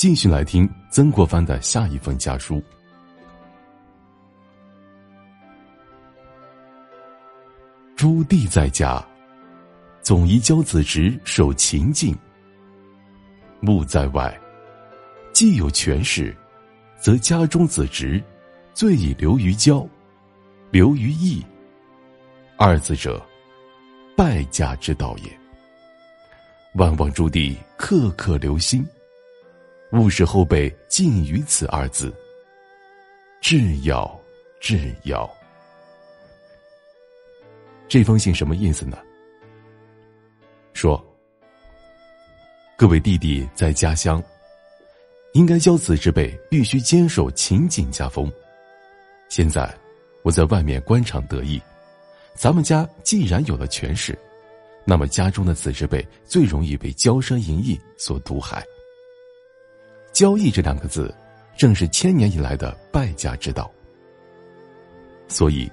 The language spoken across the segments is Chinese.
继续来听曾国藩的下一封家书。朱棣在家，总宜教子侄守勤敬；穆在外，既有权势，则家中子侄最以留于交，留于义。二字者，败家之道也。万望朱棣刻刻留心，勿使后辈尽于此二字。至要，至要。这封信什么意思呢？说，各位弟弟在家乡，应该教子之辈必须坚守勤谨家风。现在我在外面官场得意，咱们家既然有了权势。那么家中的子之辈最容易被骄奢淫逸所毒害。交易这两个字，正是千年以来的败家之道。所以，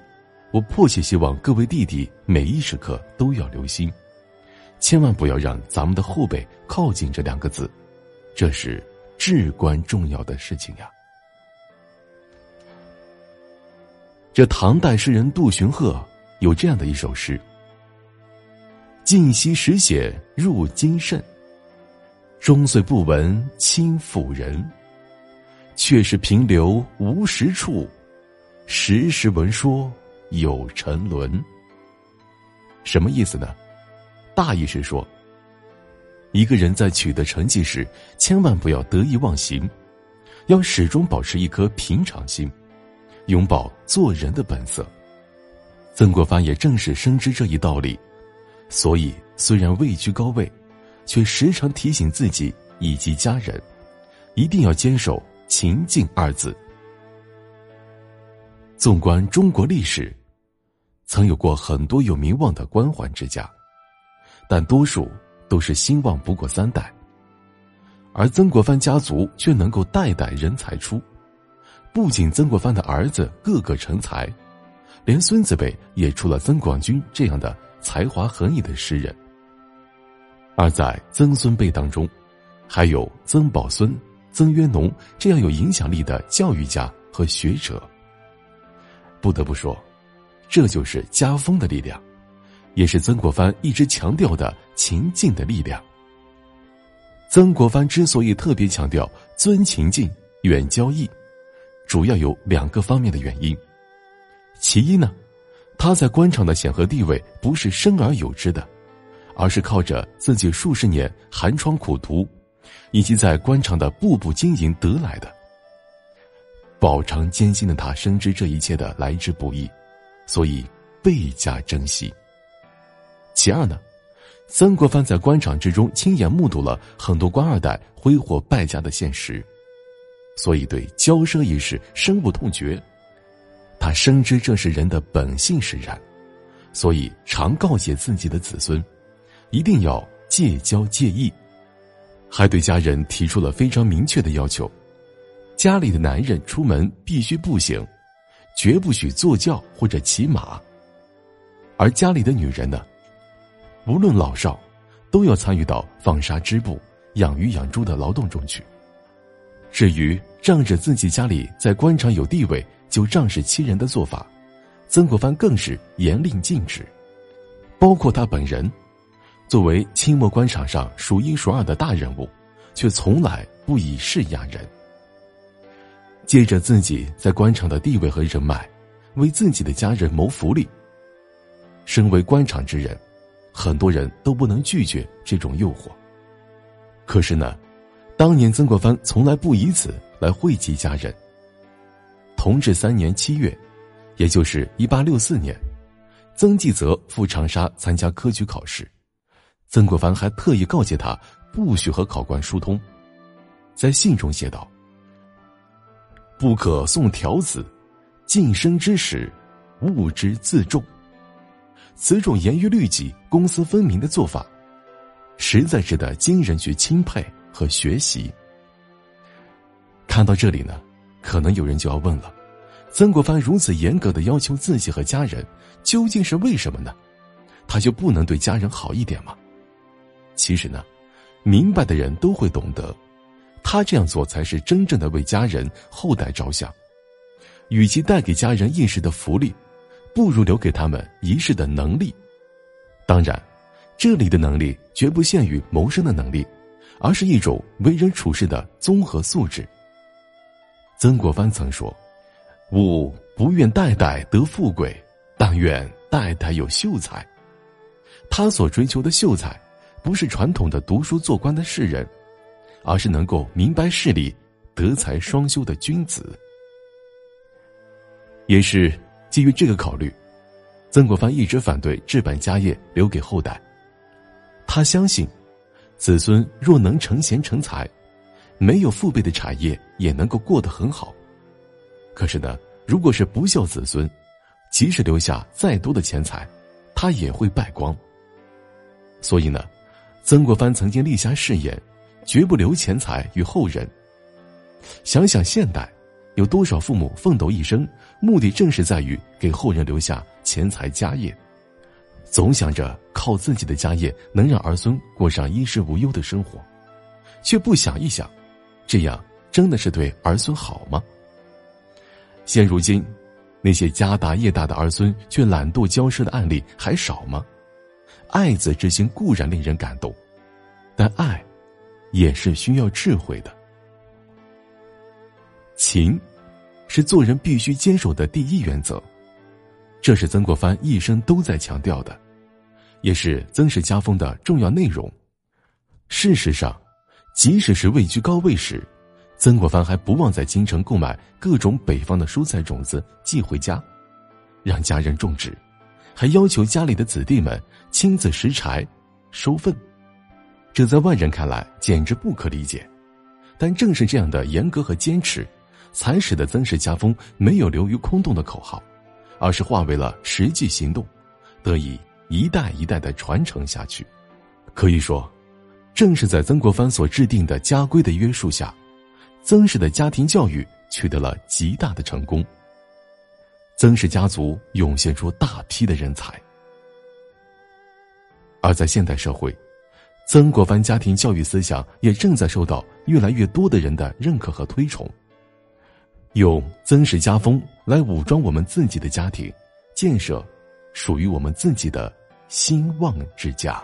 我迫切希望各位弟弟每一时刻都要留心，千万不要让咱们的后辈靠近这两个字，这是至关重要的事情呀。这唐代诗人杜荀鹤有这样的一首诗。尽惜时显入金慎，终岁不闻亲妇人。却是平流无实处，时时闻说有沉沦。什么意思呢？大意是说，一个人在取得成绩时，千万不要得意忘形，要始终保持一颗平常心，拥抱做人的本色。曾国藩也正是深知这一道理。所以，虽然位居高位，却时常提醒自己以及家人，一定要坚守“勤敬”二字。纵观中国历史，曾有过很多有名望的官宦之家，但多数都是兴旺不过三代，而曾国藩家族却能够代代人才出，不仅曾国藩的儿子个个成才，连孙子辈也出了曾广钧这样的。才华横溢的诗人，而在曾孙辈当中，还有曾宝孙、曾约农这样有影响力的教育家和学者。不得不说，这就是家风的力量，也是曾国藩一直强调的勤敬的力量。曾国藩之所以特别强调尊勤敬、远交易，主要有两个方面的原因。其一呢。他在官场的显赫地位不是生而有之的，而是靠着自己数十年寒窗苦读，以及在官场的步步经营得来的。饱尝艰辛的他深知这一切的来之不易，所以倍加珍惜。其二呢，曾国藩在官场之中亲眼目睹了很多官二代挥霍败家的现实，所以对骄奢一事深恶痛绝。他深知这是人的本性使然，所以常告诫自己的子孙，一定要戒骄戒逸，还对家人提出了非常明确的要求：家里的男人出门必须步行，绝不许坐轿或者骑马；而家里的女人呢，无论老少，都要参与到纺纱织布、养鱼养猪的劳动中去。至于仗着自己家里在官场有地位，就仗势欺人的做法，曾国藩更是严令禁止。包括他本人，作为清末官场上数一数二的大人物，却从来不以势压人。借着自己在官场的地位和人脉，为自己的家人谋福利。身为官场之人，很多人都不能拒绝这种诱惑。可是呢，当年曾国藩从来不以此来惠及家人。同治三年七月，也就是一八六四年，曾纪泽赴长沙参加科举考试，曾国藩还特意告诫他不许和考官疏通，在信中写道：“不可送条子，晋升之时，物之自重。”此种严于律己、公私分明的做法，实在值得今人去钦佩和学习。看到这里呢。可能有人就要问了：曾国藩如此严格的要求自己和家人，究竟是为什么呢？他就不能对家人好一点吗？其实呢，明白的人都会懂得，他这样做才是真正的为家人后代着想。与其带给家人一时的福利，不如留给他们一世的能力。当然，这里的能力绝不限于谋生的能力，而是一种为人处事的综合素质。曾国藩曾说：“吾不愿代代得富贵，但愿代代有秀才。”他所追求的秀才，不是传统的读书做官的士人，而是能够明白事理、德才双修的君子。也是基于这个考虑，曾国藩一直反对置办家业留给后代。他相信，子孙若能成贤成才，没有父辈的产业也能够过得很好。可是呢，如果是不孝子孙，即使留下再多的钱财，他也会败光。所以呢，曾国藩曾经立下誓言，绝不留钱财与后人。想想现代。有多少父母奋斗一生，目的正是在于给后人留下钱财家业，总想着靠自己的家业能让儿孙过上衣食无忧的生活，却不想一想，这样真的是对儿孙好吗？现如今，那些家大业大的儿孙却懒惰骄奢的案例还少吗？爱子之心固然令人感动，但爱，也是需要智慧的。情，是做人必须坚守的第一原则，这是曾国藩一生都在强调的，也是曾氏家风的重要内容。事实上，即使是位居高位时，曾国藩还不忘在京城购买各种北方的蔬菜种子寄回家，让家人种植，还要求家里的子弟们亲自拾柴、收粪。这在外人看来简直不可理解，但正是这样的严格和坚持。才使得曾氏家风没有流于空洞的口号，而是化为了实际行动，得以一代一代的传承下去。可以说，正是在曾国藩所制定的家规的约束下，曾氏的家庭教育取得了极大的成功。曾氏家族涌现出大批的人才，而在现代社会，曾国藩家庭教育思想也正在受到越来越多的人的认可和推崇。用曾氏家风来武装我们自己的家庭，建设属于我们自己的兴旺之家。